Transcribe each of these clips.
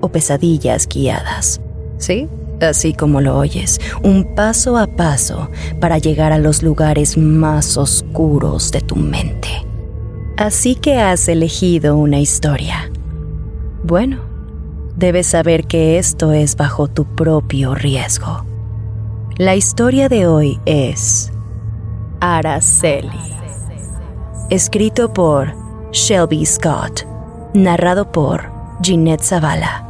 o pesadillas guiadas. ¿Sí? Así como lo oyes, un paso a paso para llegar a los lugares más oscuros de tu mente. Así que has elegido una historia. Bueno, debes saber que esto es bajo tu propio riesgo. La historia de hoy es Araceli. Escrito por Shelby Scott. Narrado por Ginette Zavala.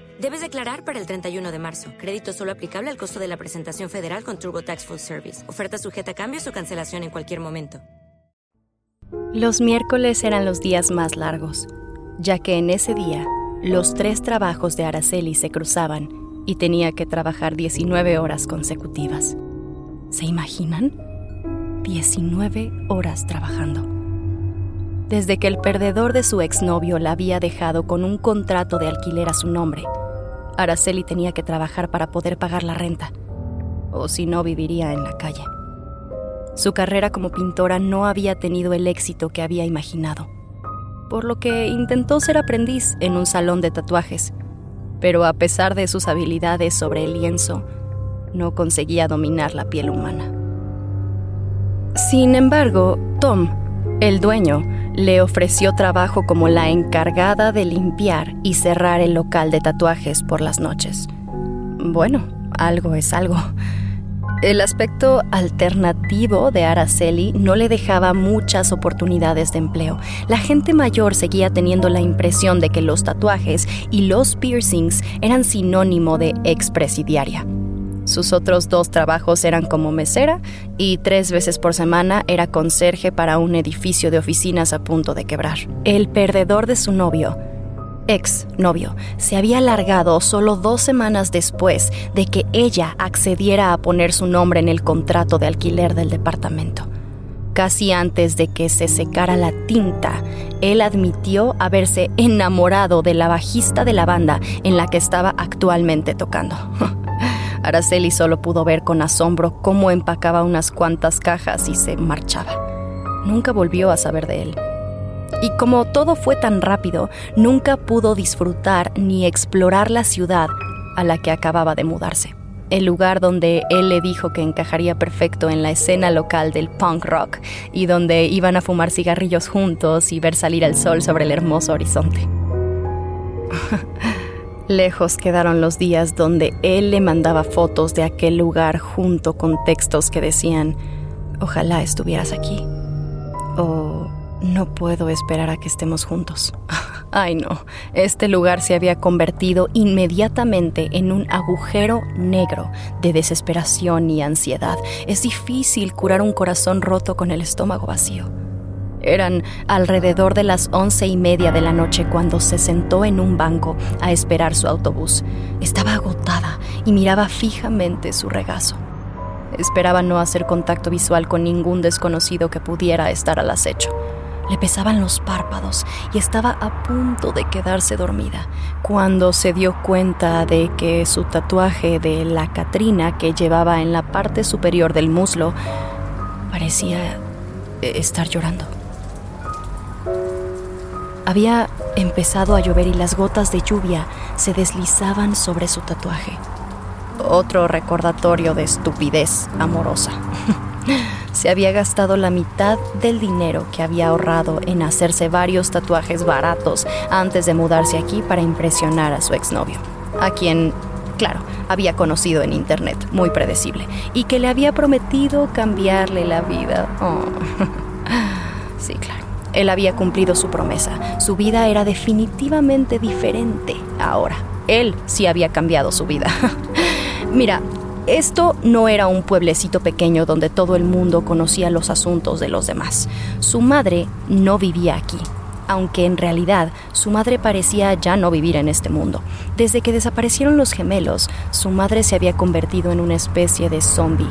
Debes declarar para el 31 de marzo. Crédito solo aplicable al costo de la presentación federal con TurboTax Full Service. Oferta sujeta a cambios o cancelación en cualquier momento. Los miércoles eran los días más largos, ya que en ese día los tres trabajos de Araceli se cruzaban y tenía que trabajar 19 horas consecutivas. ¿Se imaginan? 19 horas trabajando. Desde que el perdedor de su exnovio la había dejado con un contrato de alquiler a su nombre, Araceli tenía que trabajar para poder pagar la renta, o si no viviría en la calle. Su carrera como pintora no había tenido el éxito que había imaginado, por lo que intentó ser aprendiz en un salón de tatuajes, pero a pesar de sus habilidades sobre el lienzo, no conseguía dominar la piel humana. Sin embargo, Tom, el dueño, le ofreció trabajo como la encargada de limpiar y cerrar el local de tatuajes por las noches. Bueno, algo es algo. El aspecto alternativo de Araceli no le dejaba muchas oportunidades de empleo. La gente mayor seguía teniendo la impresión de que los tatuajes y los piercings eran sinónimo de expresidiaria. Sus otros dos trabajos eran como mesera y tres veces por semana era conserje para un edificio de oficinas a punto de quebrar. El perdedor de su novio, ex novio, se había largado solo dos semanas después de que ella accediera a poner su nombre en el contrato de alquiler del departamento. Casi antes de que se secara la tinta, él admitió haberse enamorado de la bajista de la banda en la que estaba actualmente tocando. Araceli solo pudo ver con asombro cómo empacaba unas cuantas cajas y se marchaba. Nunca volvió a saber de él. Y como todo fue tan rápido, nunca pudo disfrutar ni explorar la ciudad a la que acababa de mudarse. El lugar donde él le dijo que encajaría perfecto en la escena local del punk rock y donde iban a fumar cigarrillos juntos y ver salir el sol sobre el hermoso horizonte. Lejos quedaron los días donde él le mandaba fotos de aquel lugar junto con textos que decían, ojalá estuvieras aquí. O no puedo esperar a que estemos juntos. Ay no, este lugar se había convertido inmediatamente en un agujero negro de desesperación y ansiedad. Es difícil curar un corazón roto con el estómago vacío. Eran alrededor de las once y media de la noche cuando se sentó en un banco a esperar su autobús. Estaba agotada y miraba fijamente su regazo. Esperaba no hacer contacto visual con ningún desconocido que pudiera estar al acecho. Le pesaban los párpados y estaba a punto de quedarse dormida cuando se dio cuenta de que su tatuaje de la Catrina que llevaba en la parte superior del muslo parecía estar llorando. Había empezado a llover y las gotas de lluvia se deslizaban sobre su tatuaje. Otro recordatorio de estupidez amorosa. se había gastado la mitad del dinero que había ahorrado en hacerse varios tatuajes baratos antes de mudarse aquí para impresionar a su exnovio, a quien, claro, había conocido en internet, muy predecible, y que le había prometido cambiarle la vida. Oh. sí, claro. Él había cumplido su promesa. Su vida era definitivamente diferente ahora. Él sí había cambiado su vida. Mira, esto no era un pueblecito pequeño donde todo el mundo conocía los asuntos de los demás. Su madre no vivía aquí, aunque en realidad su madre parecía ya no vivir en este mundo. Desde que desaparecieron los gemelos, su madre se había convertido en una especie de zombie.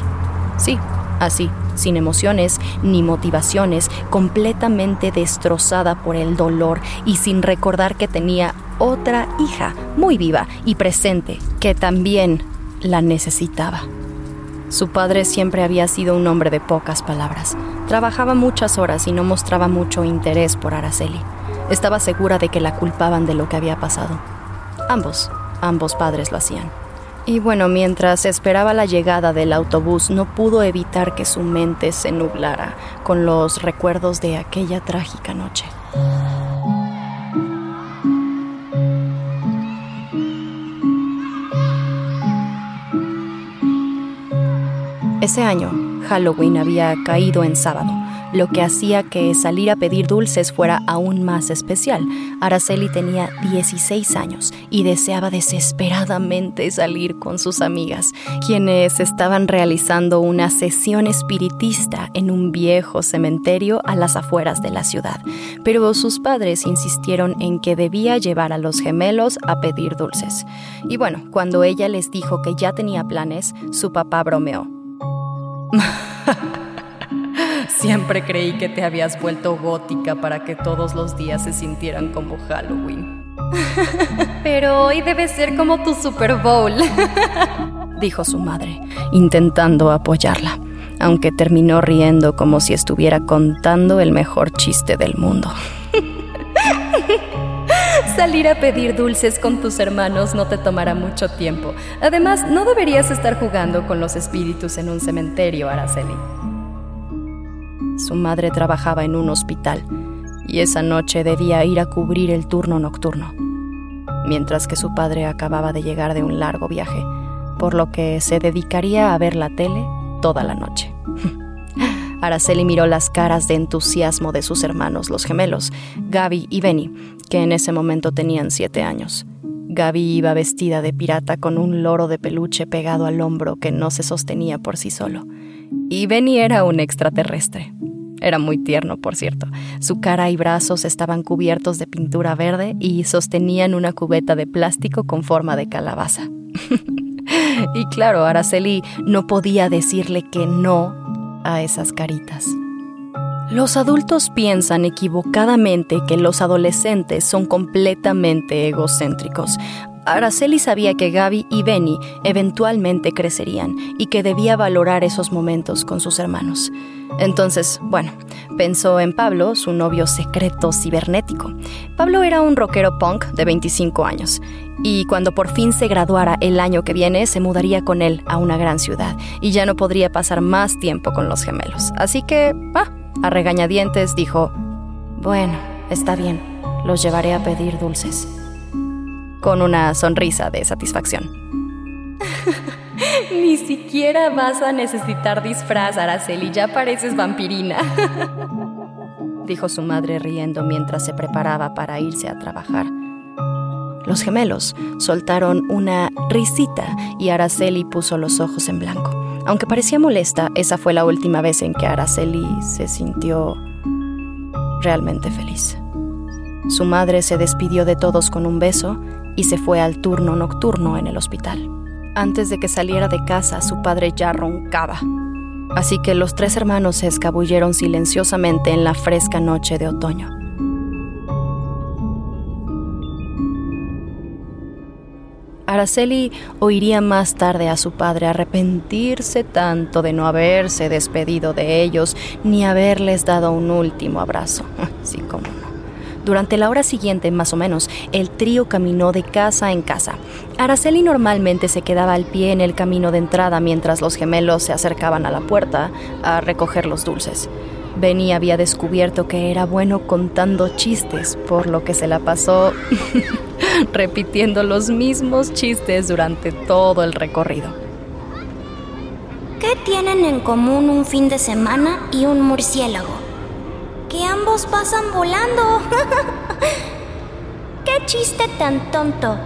Sí, así, sin emociones ni motivaciones, completamente destrozada por el dolor y sin recordar que tenía otra hija muy viva y presente, que también la necesitaba. Su padre siempre había sido un hombre de pocas palabras. Trabajaba muchas horas y no mostraba mucho interés por Araceli. Estaba segura de que la culpaban de lo que había pasado. Ambos, ambos padres lo hacían. Y bueno, mientras esperaba la llegada del autobús, no pudo evitar que su mente se nublara con los recuerdos de aquella trágica noche. Ese año, Halloween había caído en sábado, lo que hacía que salir a pedir dulces fuera aún más especial. Araceli tenía 16 años y deseaba desesperadamente salir con sus amigas, quienes estaban realizando una sesión espiritista en un viejo cementerio a las afueras de la ciudad. Pero sus padres insistieron en que debía llevar a los gemelos a pedir dulces. Y bueno, cuando ella les dijo que ya tenía planes, su papá bromeó. Siempre creí que te habías vuelto gótica para que todos los días se sintieran como Halloween. Pero hoy debe ser como tu Super Bowl, dijo su madre, intentando apoyarla, aunque terminó riendo como si estuviera contando el mejor chiste del mundo. Salir a pedir dulces con tus hermanos no te tomará mucho tiempo. Además, no deberías estar jugando con los espíritus en un cementerio, Araceli. Su madre trabajaba en un hospital y esa noche debía ir a cubrir el turno nocturno, mientras que su padre acababa de llegar de un largo viaje, por lo que se dedicaría a ver la tele toda la noche. Araceli miró las caras de entusiasmo de sus hermanos, los gemelos, Gaby y Benny, que en ese momento tenían siete años. Gaby iba vestida de pirata con un loro de peluche pegado al hombro que no se sostenía por sí solo. Y Benny era un extraterrestre. Era muy tierno, por cierto. Su cara y brazos estaban cubiertos de pintura verde y sostenían una cubeta de plástico con forma de calabaza. y claro, Araceli no podía decirle que no a esas caritas. Los adultos piensan equivocadamente que los adolescentes son completamente egocéntricos. Araceli sabía que Gaby y Benny eventualmente crecerían y que debía valorar esos momentos con sus hermanos. Entonces, bueno, pensó en Pablo, su novio secreto cibernético. Pablo era un rockero punk de 25 años y cuando por fin se graduara el año que viene se mudaría con él a una gran ciudad y ya no podría pasar más tiempo con los gemelos. Así que, ah, a regañadientes dijo, bueno, está bien, los llevaré a pedir dulces. Con una sonrisa de satisfacción. Ni siquiera vas a necesitar disfraz, Araceli, ya pareces vampirina. dijo su madre riendo mientras se preparaba para irse a trabajar. Los gemelos soltaron una risita y Araceli puso los ojos en blanco. Aunque parecía molesta, esa fue la última vez en que Araceli se sintió realmente feliz. Su madre se despidió de todos con un beso y se fue al turno nocturno en el hospital. Antes de que saliera de casa, su padre ya roncaba. Así que los tres hermanos se escabulleron silenciosamente en la fresca noche de otoño. Araceli oiría más tarde a su padre arrepentirse tanto de no haberse despedido de ellos ni haberles dado un último abrazo. Sí, como no. Durante la hora siguiente, más o menos, el trío caminó de casa en casa. Araceli normalmente se quedaba al pie en el camino de entrada mientras los gemelos se acercaban a la puerta a recoger los dulces. Benny había descubierto que era bueno contando chistes, por lo que se la pasó repitiendo los mismos chistes durante todo el recorrido. ¿Qué tienen en común un fin de semana y un murciélago? Que ambos pasan volando. ¡Qué chiste tan tonto!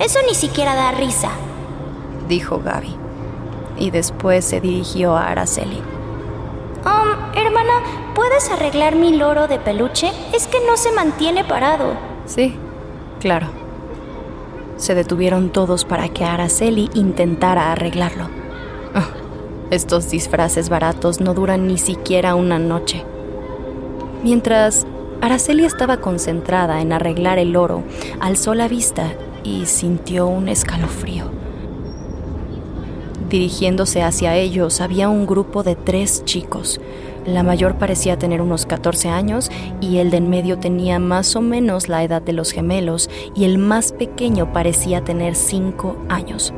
Eso ni siquiera da risa, dijo Gaby. Y después se dirigió a Araceli. Um, hermana, ¿puedes arreglar mi loro de peluche? Es que no se mantiene parado. Sí, Claro. Se detuvieron todos para que Araceli intentara arreglarlo. Ah, estos disfraces baratos no duran ni siquiera una noche. Mientras Araceli estaba concentrada en arreglar el oro, alzó la vista y sintió un escalofrío. Dirigiéndose hacia ellos había un grupo de tres chicos, la mayor parecía tener unos 14 años y el de en medio tenía más o menos la edad de los gemelos y el más pequeño parecía tener 5 años.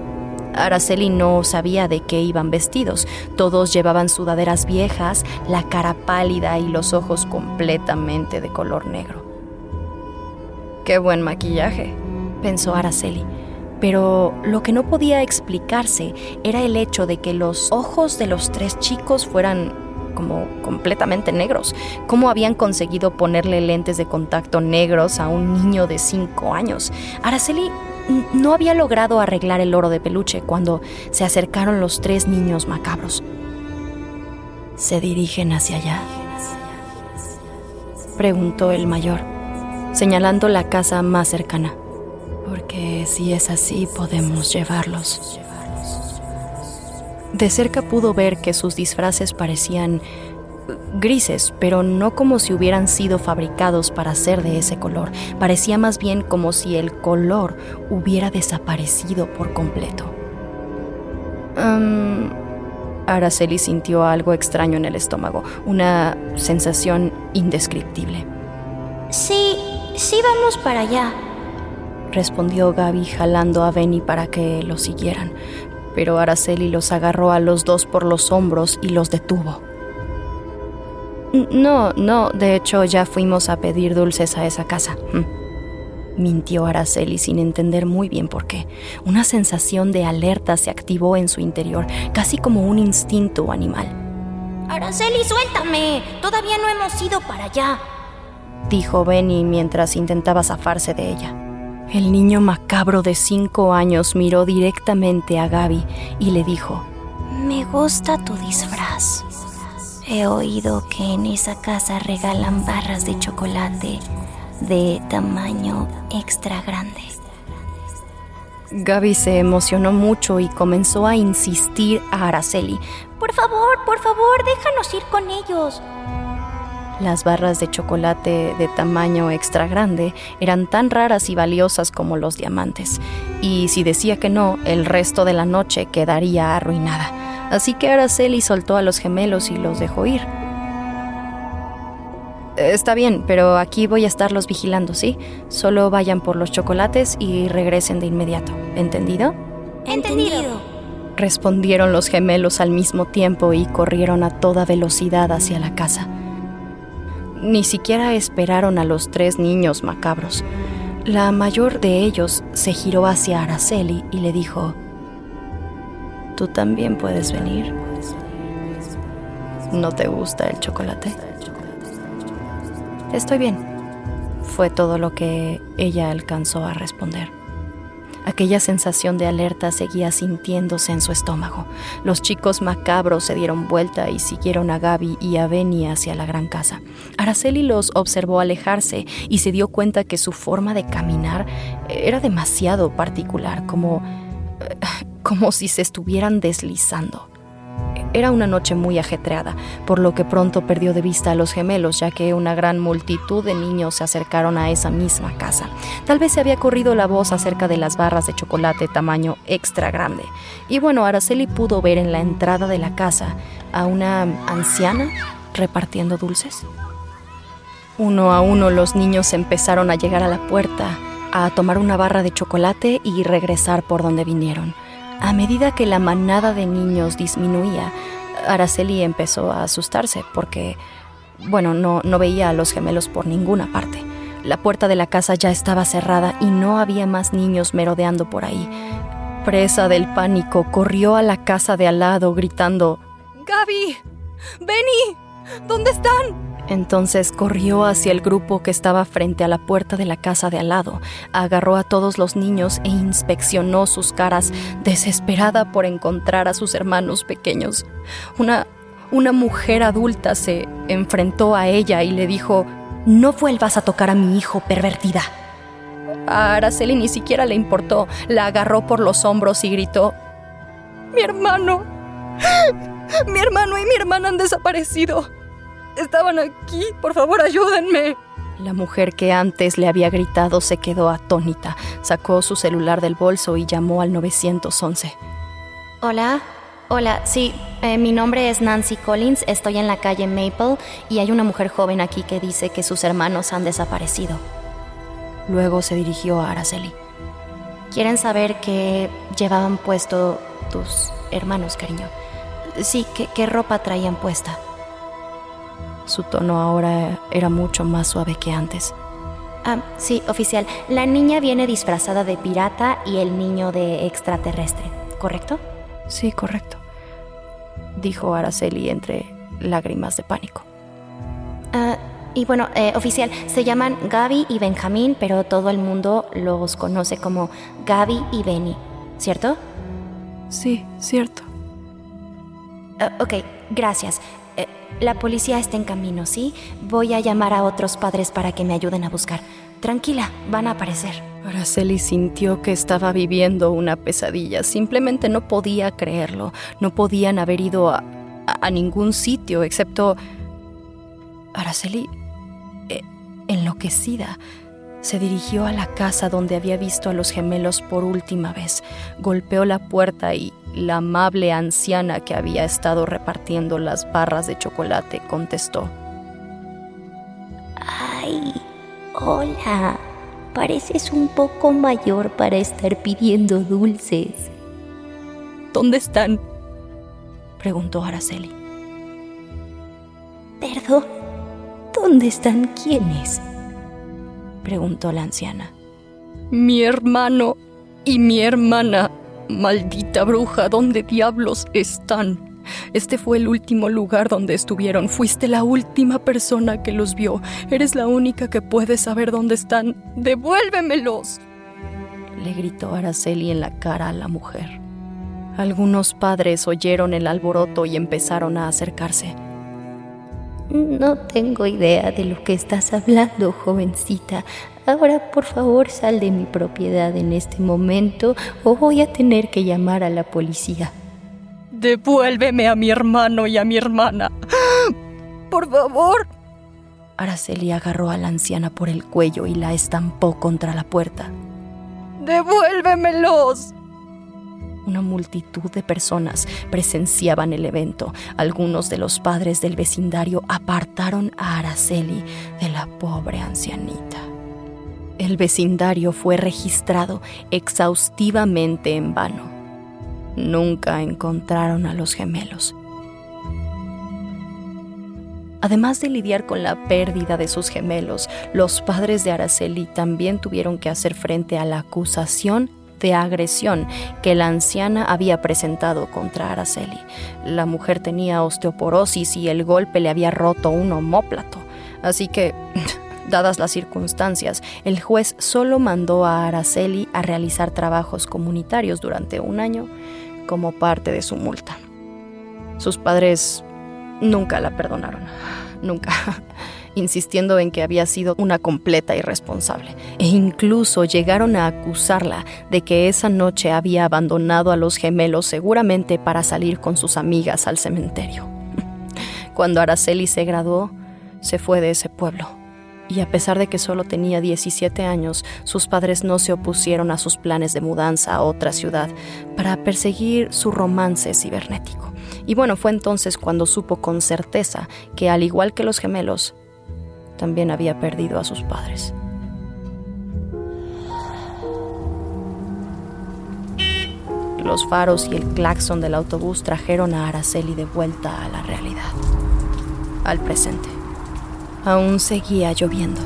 Araceli no sabía de qué iban vestidos. Todos llevaban sudaderas viejas, la cara pálida y los ojos completamente de color negro. Qué buen maquillaje, pensó Araceli. Pero lo que no podía explicarse era el hecho de que los ojos de los tres chicos fueran como completamente negros. ¿Cómo habían conseguido ponerle lentes de contacto negros a un niño de 5 años? Araceli no había logrado arreglar el oro de peluche cuando se acercaron los tres niños macabros. ¿Se dirigen hacia allá? Preguntó el mayor, señalando la casa más cercana. Porque si es así, podemos llevarlos. De cerca pudo ver que sus disfraces parecían grises, pero no como si hubieran sido fabricados para ser de ese color. Parecía más bien como si el color hubiera desaparecido por completo. Araceli sintió algo extraño en el estómago, una sensación indescriptible. Sí, sí vamos para allá, respondió Gaby jalando a Benny para que lo siguieran pero Araceli los agarró a los dos por los hombros y los detuvo. No, no, de hecho ya fuimos a pedir dulces a esa casa. Mm. Mintió Araceli sin entender muy bien por qué. Una sensación de alerta se activó en su interior, casi como un instinto animal. Araceli, suéltame. Todavía no hemos ido para allá. Dijo Benny mientras intentaba zafarse de ella. El niño macabro de cinco años miró directamente a Gaby y le dijo, Me gusta tu disfraz. He oído que en esa casa regalan barras de chocolate de tamaño extra grande. Gaby se emocionó mucho y comenzó a insistir a Araceli. Por favor, por favor, déjanos ir con ellos. Las barras de chocolate de tamaño extra grande eran tan raras y valiosas como los diamantes, y si decía que no, el resto de la noche quedaría arruinada. Así que Araceli soltó a los gemelos y los dejó ir. Está bien, pero aquí voy a estarlos vigilando, ¿sí? Solo vayan por los chocolates y regresen de inmediato. ¿Entendido? Entendido. Respondieron los gemelos al mismo tiempo y corrieron a toda velocidad hacia la casa. Ni siquiera esperaron a los tres niños macabros. La mayor de ellos se giró hacia Araceli y le dijo, ¿Tú también puedes venir? ¿No te gusta el chocolate? Estoy bien. Fue todo lo que ella alcanzó a responder. Aquella sensación de alerta seguía sintiéndose en su estómago. Los chicos macabros se dieron vuelta y siguieron a Gaby y a Benny hacia la gran casa. Araceli los observó alejarse y se dio cuenta que su forma de caminar era demasiado particular, como, como si se estuvieran deslizando. Era una noche muy ajetreada, por lo que pronto perdió de vista a los gemelos, ya que una gran multitud de niños se acercaron a esa misma casa. Tal vez se había corrido la voz acerca de las barras de chocolate tamaño extra grande. Y bueno, Araceli pudo ver en la entrada de la casa a una anciana repartiendo dulces. Uno a uno los niños empezaron a llegar a la puerta, a tomar una barra de chocolate y regresar por donde vinieron. A medida que la manada de niños disminuía, Araceli empezó a asustarse porque, bueno, no, no veía a los gemelos por ninguna parte. La puerta de la casa ya estaba cerrada y no había más niños merodeando por ahí. Presa del pánico, corrió a la casa de al lado gritando, Gaby, Benny, ¿dónde están? Entonces corrió hacia el grupo que estaba frente a la puerta de la casa de al lado, agarró a todos los niños e inspeccionó sus caras, desesperada por encontrar a sus hermanos pequeños. Una, una mujer adulta se enfrentó a ella y le dijo, No vuelvas a tocar a mi hijo, pervertida. A Araceli ni siquiera le importó, la agarró por los hombros y gritó, Mi hermano, mi hermano y mi hermana han desaparecido. Estaban aquí, por favor ayúdenme. La mujer que antes le había gritado se quedó atónita, sacó su celular del bolso y llamó al 911. Hola, hola, sí, eh, mi nombre es Nancy Collins, estoy en la calle Maple y hay una mujer joven aquí que dice que sus hermanos han desaparecido. Luego se dirigió a Araceli. ¿Quieren saber qué llevaban puesto tus hermanos, cariño? Sí, ¿qué, qué ropa traían puesta? Su tono ahora era mucho más suave que antes. Ah, sí, oficial. La niña viene disfrazada de pirata y el niño de extraterrestre, ¿correcto? Sí, correcto. Dijo Araceli entre lágrimas de pánico. Ah, y bueno, eh, oficial, se llaman Gaby y Benjamín, pero todo el mundo los conoce como Gaby y Benny, ¿cierto? Sí, cierto. Ah, ok, gracias. Eh, la policía está en camino, ¿sí? Voy a llamar a otros padres para que me ayuden a buscar. Tranquila, van a aparecer. Araceli sintió que estaba viviendo una pesadilla. Simplemente no podía creerlo. No podían haber ido a, a, ningún sitio excepto... Araceli, eh, enloquecida, se dirigió a la casa donde había visto a los gemelos por última vez. Golpeó la puerta y la amable anciana que había estado repartiendo las barras de chocolate contestó. Ay, hola. Pareces un poco mayor para estar pidiendo dulces. ¿Dónde están? preguntó Araceli. Perdón, ¿dónde están quiénes? Preguntó la anciana. Mi hermano y mi hermana Maldita bruja, ¿dónde diablos están? Este fue el último lugar donde estuvieron. Fuiste la última persona que los vio. Eres la única que puede saber dónde están. ¡Devuélvemelos! Le gritó Araceli en la cara a la mujer. Algunos padres oyeron el alboroto y empezaron a acercarse. No tengo idea de lo que estás hablando, jovencita. Ahora, por favor, sal de mi propiedad en este momento o voy a tener que llamar a la policía. Devuélveme a mi hermano y a mi hermana. Por favor. Araceli agarró a la anciana por el cuello y la estampó contra la puerta. ¡Devuélvemelos! Una multitud de personas presenciaban el evento. Algunos de los padres del vecindario apartaron a Araceli de la pobre ancianita. El vecindario fue registrado exhaustivamente en vano. Nunca encontraron a los gemelos. Además de lidiar con la pérdida de sus gemelos, los padres de Araceli también tuvieron que hacer frente a la acusación de agresión que la anciana había presentado contra Araceli. La mujer tenía osteoporosis y el golpe le había roto un homóplato. Así que Dadas las circunstancias, el juez solo mandó a Araceli a realizar trabajos comunitarios durante un año como parte de su multa. Sus padres nunca la perdonaron, nunca. insistiendo en que había sido una completa irresponsable, e incluso llegaron a acusarla de que esa noche había abandonado a los gemelos seguramente para salir con sus amigas al cementerio. Cuando Araceli se graduó, se fue de ese pueblo. Y a pesar de que solo tenía 17 años, sus padres no se opusieron a sus planes de mudanza a otra ciudad para perseguir su romance cibernético. Y bueno, fue entonces cuando supo con certeza que, al igual que los gemelos, también había perdido a sus padres. Los faros y el claxon del autobús trajeron a Araceli de vuelta a la realidad, al presente. Aún seguía lloviendo.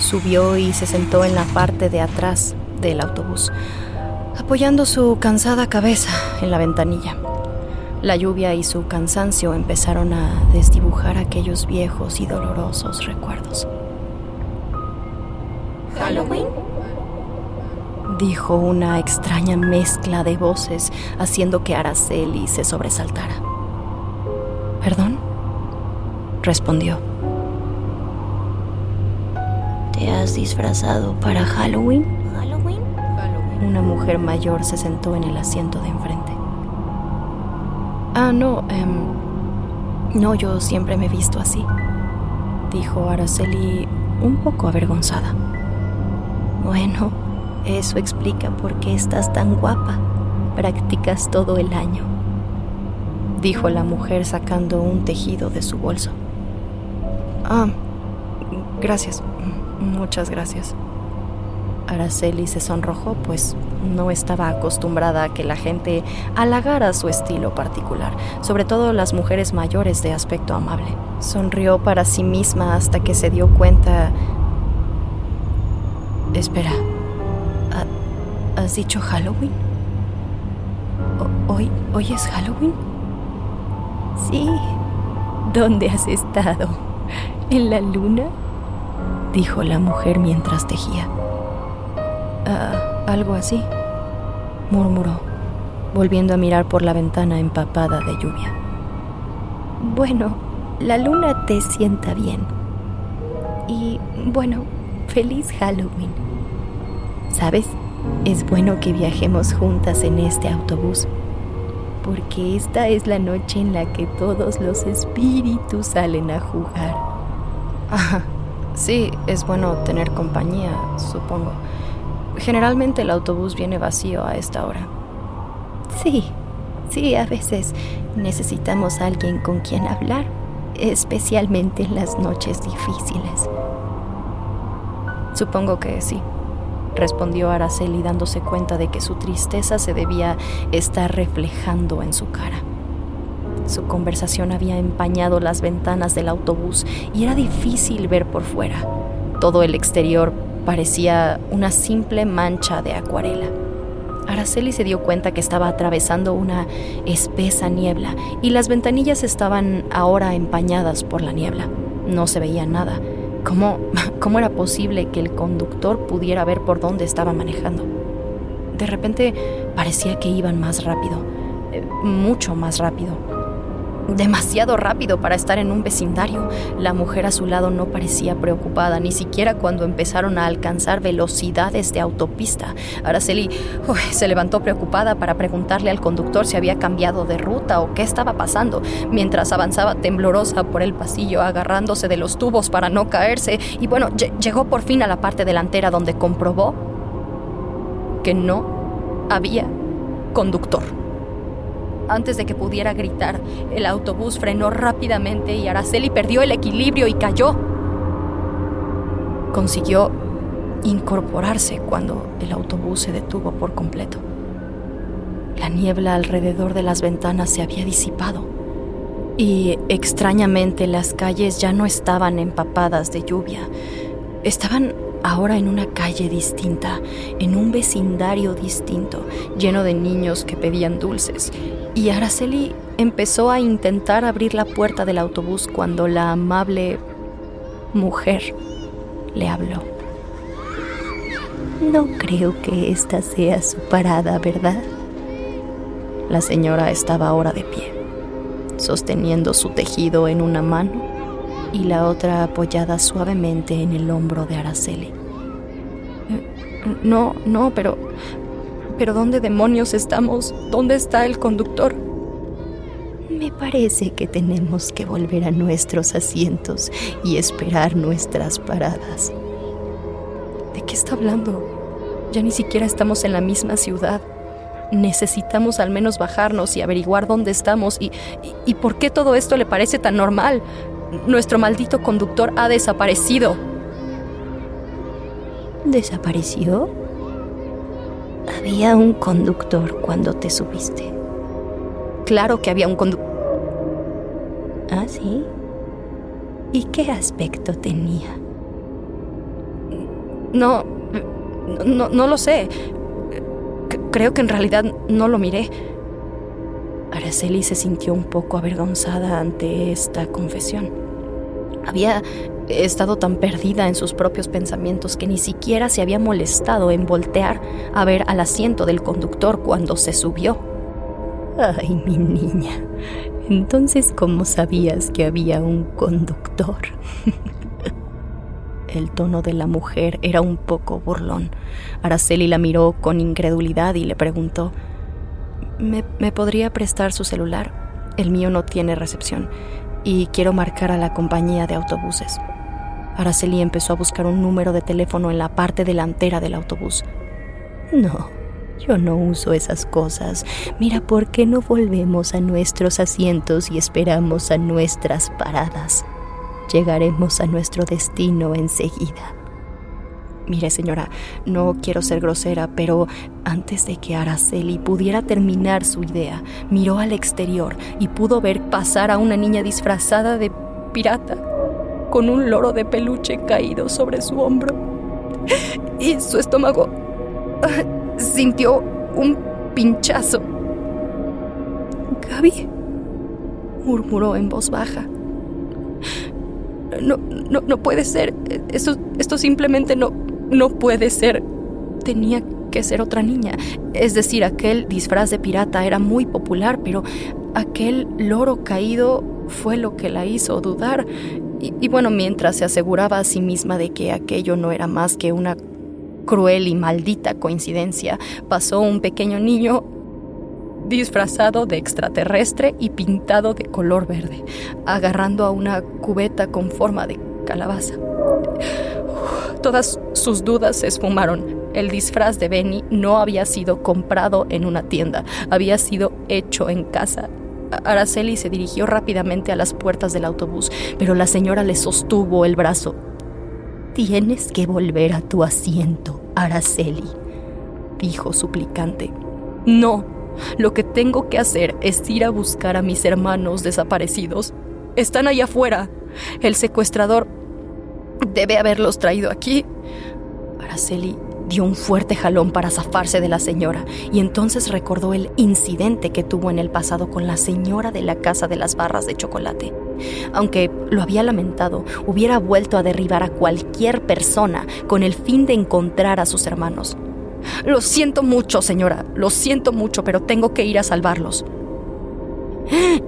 Subió y se sentó en la parte de atrás del autobús, apoyando su cansada cabeza en la ventanilla. La lluvia y su cansancio empezaron a desdibujar aquellos viejos y dolorosos recuerdos. ¿Halloween? Dijo una extraña mezcla de voces haciendo que Araceli se sobresaltara. ¿Perdón? Respondió. ¿Te has disfrazado para Halloween? ¿Halloween? Una mujer mayor se sentó en el asiento de enfrente. No, em, no, yo siempre me he visto así, dijo Araceli un poco avergonzada. Bueno, eso explica por qué estás tan guapa. Practicas todo el año, dijo la mujer sacando un tejido de su bolso. Ah, gracias, muchas gracias. Araceli se sonrojó, pues no estaba acostumbrada a que la gente halagara su estilo particular, sobre todo las mujeres mayores de aspecto amable. Sonrió para sí misma hasta que se dio cuenta... Espera, ¿has dicho Halloween? ¿Hoy, ¿Hoy es Halloween? Sí. ¿Dónde has estado? ¿En la luna? Dijo la mujer mientras tejía. Ah, algo así, murmuró, volviendo a mirar por la ventana empapada de lluvia. Bueno, la luna te sienta bien. Y bueno, feliz Halloween. ¿Sabes? Es bueno que viajemos juntas en este autobús, porque esta es la noche en la que todos los espíritus salen a jugar. Ajá, sí, es bueno tener compañía, supongo. Generalmente el autobús viene vacío a esta hora. Sí, sí, a veces necesitamos a alguien con quien hablar, especialmente en las noches difíciles. Supongo que sí, respondió Araceli dándose cuenta de que su tristeza se debía estar reflejando en su cara. Su conversación había empañado las ventanas del autobús y era difícil ver por fuera. Todo el exterior parecía una simple mancha de acuarela. Araceli se dio cuenta que estaba atravesando una espesa niebla y las ventanillas estaban ahora empañadas por la niebla. No se veía nada. ¿Cómo, ¿Cómo era posible que el conductor pudiera ver por dónde estaba manejando? De repente parecía que iban más rápido, eh, mucho más rápido demasiado rápido para estar en un vecindario. La mujer a su lado no parecía preocupada, ni siquiera cuando empezaron a alcanzar velocidades de autopista. Araceli se levantó preocupada para preguntarle al conductor si había cambiado de ruta o qué estaba pasando, mientras avanzaba temblorosa por el pasillo, agarrándose de los tubos para no caerse. Y bueno, llegó por fin a la parte delantera donde comprobó que no había conductor. Antes de que pudiera gritar, el autobús frenó rápidamente y Araceli perdió el equilibrio y cayó. Consiguió incorporarse cuando el autobús se detuvo por completo. La niebla alrededor de las ventanas se había disipado y extrañamente las calles ya no estaban empapadas de lluvia. Estaban ahora en una calle distinta, en un vecindario distinto, lleno de niños que pedían dulces. Y Araceli empezó a intentar abrir la puerta del autobús cuando la amable mujer le habló. No creo que esta sea su parada, ¿verdad? La señora estaba ahora de pie, sosteniendo su tejido en una mano y la otra apoyada suavemente en el hombro de Araceli. No, no, pero... ¿Pero dónde demonios estamos? ¿Dónde está el conductor? Me parece que tenemos que volver a nuestros asientos y esperar nuestras paradas. ¿De qué está hablando? Ya ni siquiera estamos en la misma ciudad. Necesitamos al menos bajarnos y averiguar dónde estamos y, y, por qué todo esto le parece tan normal. Nuestro maldito conductor ha desaparecido. ¿Desapareció? Había un conductor cuando te subiste. Claro que había un conductor. ¿Ah, sí? ¿Y qué aspecto tenía? No, no, no lo sé. Creo que en realidad no lo miré. Araceli se sintió un poco avergonzada ante esta confesión. Había estado tan perdida en sus propios pensamientos que ni siquiera se había molestado en voltear a ver al asiento del conductor cuando se subió. Ay, mi niña. Entonces, ¿cómo sabías que había un conductor? El tono de la mujer era un poco burlón. Araceli la miró con incredulidad y le preguntó, ¿Me, ¿Me, podría prestar su celular? El mío no tiene recepción y quiero marcar a la compañía de autobuses. Araceli empezó a buscar un número de teléfono en la parte delantera del autobús. No, yo no uso esas cosas. Mira, ¿por qué no volvemos a nuestros asientos y esperamos a nuestras paradas? Llegaremos a nuestro destino enseguida. Mire, señora, no quiero ser grosera, pero antes de que Araceli pudiera terminar su idea, miró al exterior y pudo ver pasar a una niña disfrazada de pirata, con un loro de peluche caído sobre su hombro. Y su estómago sintió un pinchazo. Gaby, murmuró en voz baja. No, no, no puede ser. Esto, esto simplemente no, no puede ser. Tenía que ser otra niña. Es decir, aquel disfraz de pirata era muy popular, pero aquel loro caído fue lo que la hizo dudar. Y, bueno, mientras se aseguraba a sí misma de que aquello no era más que una cruel y maldita coincidencia, pasó un pequeño niño disfrazado de extraterrestre y pintado de color verde, agarrando a una cubeta con forma de calabaza. Todas sus dudas se esfumaron. El disfraz de Benny no había sido comprado en una tienda, había sido hecho en casa. Araceli se dirigió rápidamente a las puertas del autobús, pero la señora le sostuvo el brazo. Tienes que volver a tu asiento, Araceli, dijo suplicante. No, lo que tengo que hacer es ir a buscar a mis hermanos desaparecidos. Están allá afuera. El secuestrador Debe haberlos traído aquí. Araceli dio un fuerte jalón para zafarse de la señora y entonces recordó el incidente que tuvo en el pasado con la señora de la casa de las barras de chocolate. Aunque lo había lamentado, hubiera vuelto a derribar a cualquier persona con el fin de encontrar a sus hermanos. Lo siento mucho, señora, lo siento mucho, pero tengo que ir a salvarlos.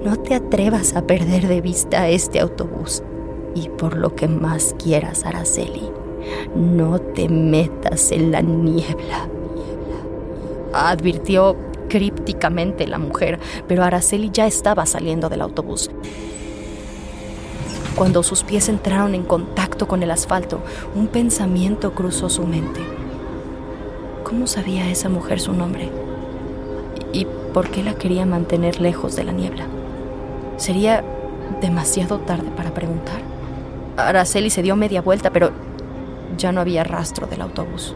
No te atrevas a perder de vista este autobús y por lo que más quieras, Araceli, no te metas en la niebla. Advirtió crípticamente la mujer, pero Araceli ya estaba saliendo del autobús. Cuando sus pies entraron en contacto con el asfalto, un pensamiento cruzó su mente. ¿Cómo sabía esa mujer su nombre? ¿Y por qué la quería mantener lejos de la niebla? ¿Sería demasiado tarde para preguntar? Araceli se dio media vuelta, pero ya no había rastro del autobús.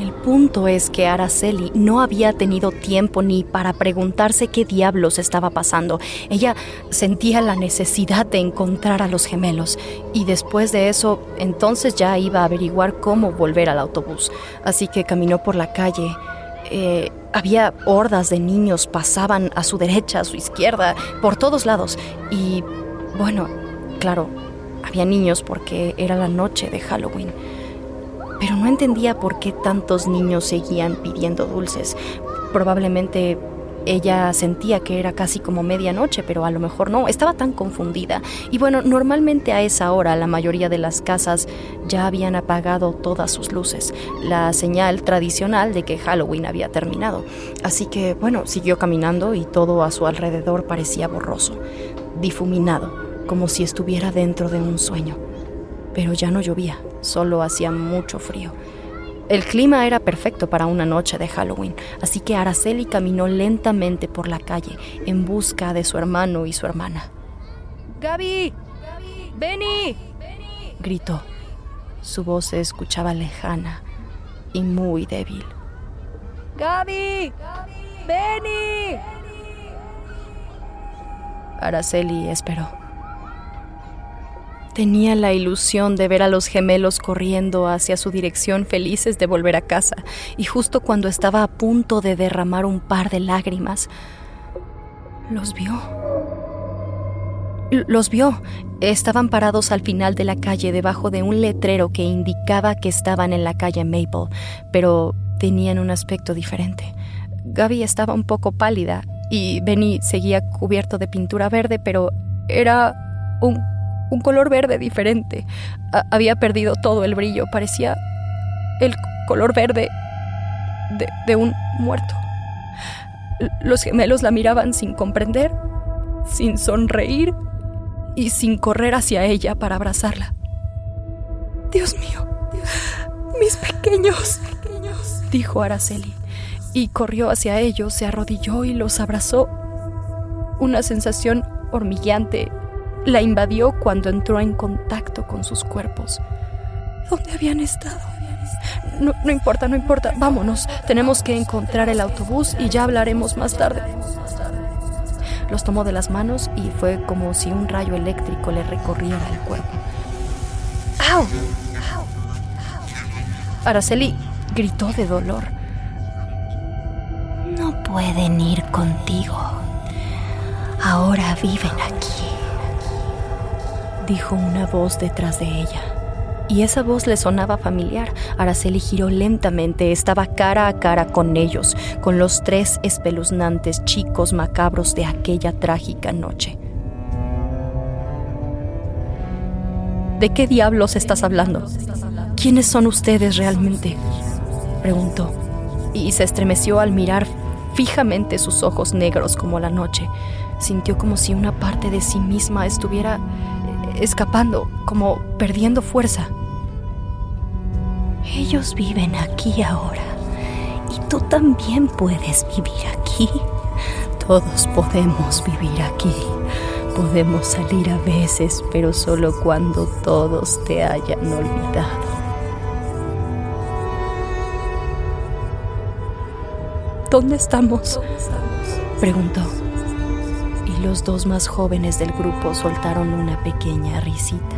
El punto es que Araceli no había tenido tiempo ni para preguntarse qué diablos estaba pasando. Ella sentía la necesidad de encontrar a los gemelos y después de eso entonces ya iba a averiguar cómo volver al autobús. Así que caminó por la calle. Eh, había hordas de niños, pasaban a su derecha, a su izquierda, por todos lados. Y bueno, claro, había niños porque era la noche de Halloween. Pero no entendía por qué tantos niños seguían pidiendo dulces. Probablemente Ella sentía que era casi como medianoche, pero a lo mejor no, estaba tan confundida. Y bueno, normalmente a esa hora la mayoría de las casas ya habían apagado todas sus luces, la señal tradicional de que Halloween había terminado. Así que bueno, siguió caminando y todo a su alrededor parecía borroso, difuminado, como si estuviera dentro de un sueño. Pero ya no llovía, solo hacía mucho frío. El clima era perfecto para una noche de Halloween, así que Araceli caminó lentamente por la calle en busca de su hermano y su hermana. ¡Gaby! ¡Benny! gritó. Su voz se escuchaba lejana y muy débil. ¡Gaby! ¡Benny! Araceli esperó. Tenía la ilusión de ver a los gemelos corriendo hacia su dirección felices de volver a casa, y justo cuando estaba a punto de derramar un par de lágrimas, los vio. Los vio. Estaban parados al final de la calle debajo de un letrero que indicaba que estaban en la calle Maple, pero tenían un aspecto diferente. Gaby estaba un poco pálida y Benny seguía cubierto de pintura verde, pero era un un color verde diferente. había perdido todo el brillo, parecía el color verde de, un muerto. los gemelos la miraban sin comprender, sin sonreír y sin correr hacia ella para abrazarla. Dios mío, mis pequeños, dijo Araceli, y corrió hacia ellos, se arrodilló y los abrazó. Una sensación hormigueante la invadió cuando entró en contacto con sus cuerpos. ¿Dónde habían estado? No, no, importa, no importa. Vámonos. Tenemos que encontrar el autobús y ya hablaremos más tarde. Los tomó de las manos y fue como si un rayo eléctrico le recorriera el cuerpo. ¡Au! Araceli gritó de dolor. No pueden ir contigo. Ahora viven aquí dijo una voz detrás de ella. Y esa voz le sonaba familiar. Araceli giró lentamente, estaba cara a cara con ellos, con los tres espeluznantes chicos macabros de aquella trágica noche. ¿De qué diablos estás hablando? ¿Quiénes son ustedes realmente? preguntó, y se estremeció al mirar fijamente sus ojos negros como la noche. Sintió como si una parte de sí misma estuviera escapando, como perdiendo fuerza. Ellos viven aquí ahora y tú también puedes vivir aquí. Todos podemos vivir aquí. Podemos salir a veces, pero solo cuando todos te hayan olvidado. ¿Dónde estamos? Preguntó los dos más jóvenes del grupo soltaron una pequeña risita.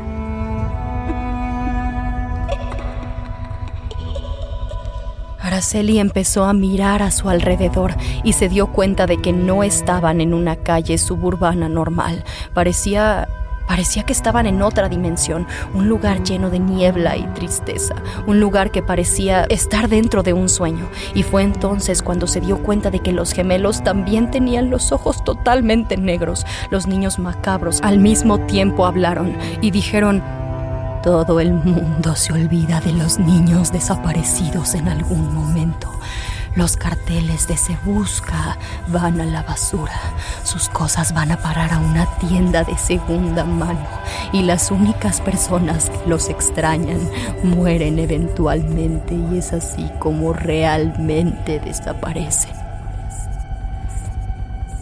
Araceli empezó a mirar a su alrededor y se dio cuenta de que no estaban en una calle suburbana normal. Parecía Parecía que estaban en otra dimensión, un lugar lleno de niebla y tristeza, un lugar que parecía estar dentro de un sueño. Y fue entonces cuando se dio cuenta de que los gemelos también tenían los ojos totalmente negros. Los niños macabros al mismo tiempo hablaron y dijeron, todo el mundo se olvida de los niños desaparecidos en algún momento. Los carteles de Se Busca van a la basura. Sus cosas van a parar a una tienda de segunda mano. Y las únicas personas que los extrañan mueren eventualmente y es así como realmente desaparecen.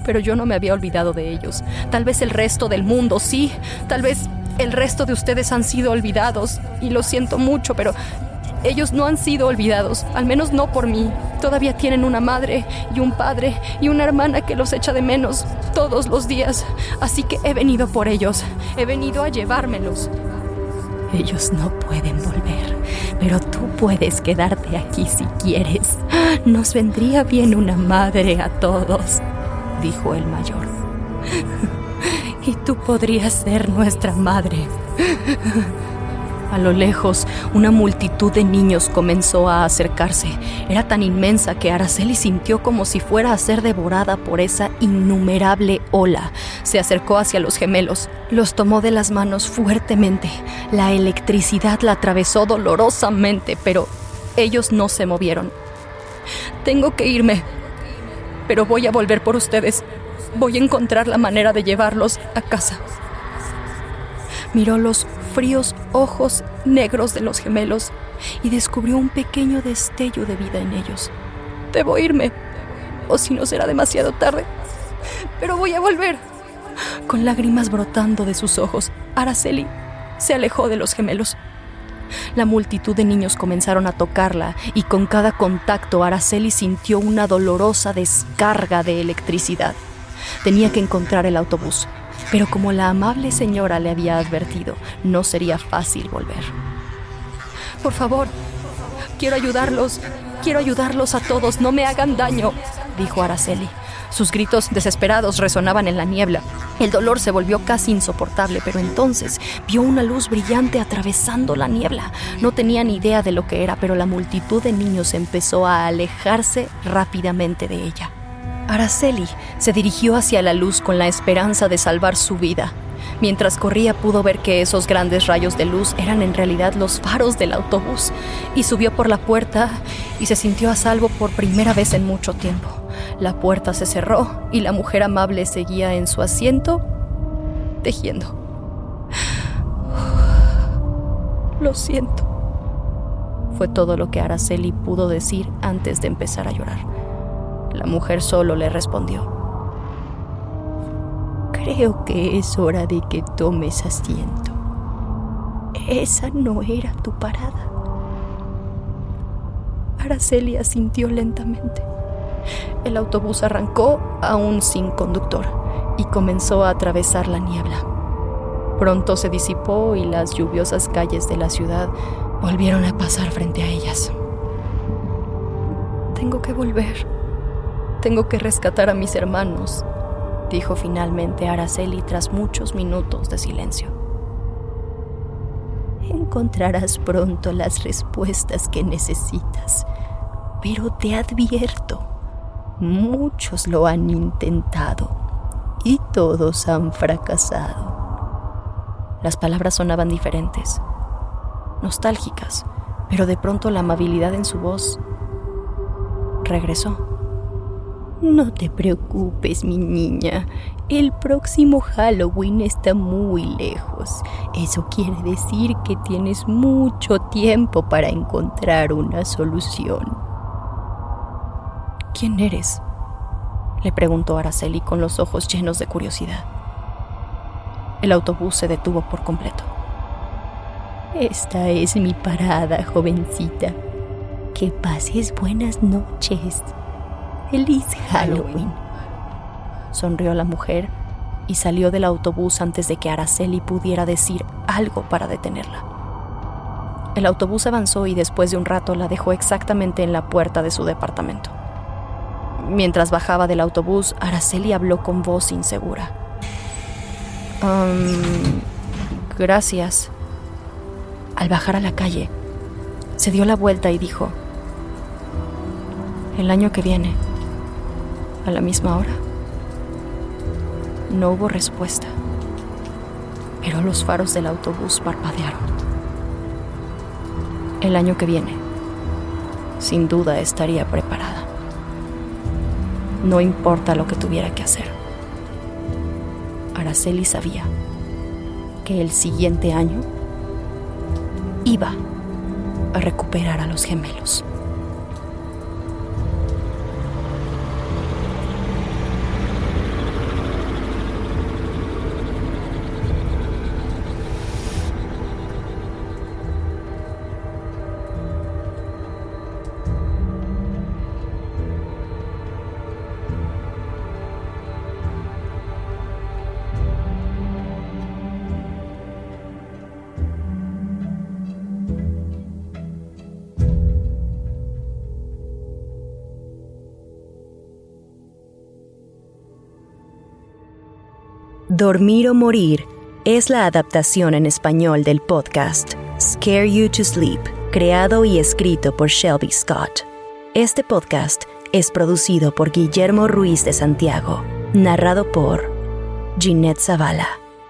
Pero yo no me había olvidado de ellos. Tal vez el resto del mundo, sí. Tal vez el resto de ustedes han sido olvidados. Y lo siento mucho, pero ellos no han sido olvidados, al menos no por mí. Todavía tienen una madre y un padre y una hermana que los echa de menos todos los días. Así que he venido por ellos. He venido a llevármelos. Ellos no pueden volver, pero tú puedes quedarte aquí si quieres. Nos vendría bien una madre a todos, dijo el mayor. Y tú podrías ser nuestra madre. A lo lejos, una multitud de niños comenzó a acercarse. Era tan inmensa que Araceli sintió como si fuera a ser devorada por esa innumerable ola. Se acercó hacia los gemelos, los tomó de las manos fuertemente. La electricidad la atravesó dolorosamente, pero ellos no se movieron. Tengo que irme, pero voy a volver por ustedes. Voy a encontrar la manera de llevarlos a casa. Miró los fríos ojos negros de los gemelos y descubrió un pequeño destello de vida en ellos. Debo irme, o si no será demasiado tarde. Pero voy a volver. Con lágrimas brotando de sus ojos, Araceli se alejó de los gemelos. La multitud de niños comenzaron a tocarla y con cada contacto Araceli sintió una dolorosa descarga de electricidad. Tenía que encontrar el autobús, pero como la amable señora le había advertido, no sería fácil volver. Por favor, quiero ayudarlos, quiero ayudarlos a todos, no me hagan daño, dijo Araceli. Sus gritos desesperados resonaban en la niebla. El dolor se volvió casi insoportable, pero entonces vio una luz brillante atravesando la niebla. No tenía ni idea de lo que era, pero la multitud de niños empezó a alejarse rápidamente de ella. Araceli se dirigió hacia la luz con la esperanza de salvar su vida. Mientras corría pudo ver que esos grandes rayos de luz eran en realidad los faros del autobús y subió por la puerta y se sintió a salvo por primera vez en mucho tiempo. La puerta se cerró y la mujer amable seguía en su asiento tejiendo. Lo siento. Fue todo lo que Araceli pudo decir antes de empezar a llorar. La mujer solo le respondió. Creo que es hora de que tomes asiento. Esa no era tu parada. Araceli asintió lentamente. El autobús arrancó aún sin conductor y comenzó a atravesar la niebla. Pronto se disipó y las lluviosas calles de la ciudad volvieron a pasar frente a ellas. Tengo que volver, tengo que rescatar a mis hermanos, dijo finalmente Araceli tras muchos minutos de silencio. Encontrarás pronto las respuestas que necesitas, pero te advierto, muchos lo han intentado y todos han fracasado. Las palabras sonaban diferentes, nostálgicas, pero de pronto la amabilidad en su voz regresó. No te preocupes, mi niña. El próximo Halloween está muy lejos. Eso quiere decir que tienes mucho tiempo para encontrar una solución. ¿Quién eres? le preguntó Araceli con los ojos llenos de curiosidad. El autobús se detuvo por completo. Esta es mi parada, jovencita. Que pases buenas noches. ¡Feliz Halloween! Sonrió la mujer y salió del autobús antes de que Araceli pudiera decir algo para detenerla. El autobús avanzó y después de un rato la dejó exactamente en la puerta de su departamento. Mientras bajaba del autobús, Araceli habló con voz insegura. gracias. Al bajar a la calle, se dio la vuelta y dijo, el año que viene a la misma hora. No hubo respuesta, pero los faros del autobús parpadearon. El año que viene, sin duda estaría preparada. No importa lo que tuviera que hacer. Araceli sabía que el siguiente año iba a recuperar a los gemelos. Dormir o Morir es la adaptación en español del podcast Scare You to Sleep, creado y escrito por Shelby Scott. Este podcast es producido por Guillermo Ruiz de Santiago, narrado por Ginette Zavala,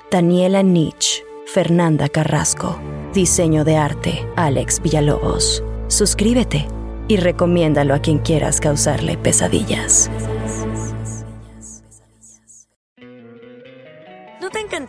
Daniela Nietzsche, Fernanda Carrasco, diseño de arte Alex Villalobos. Suscríbete y recomiéndalo a quien quieras causarle pesadillas.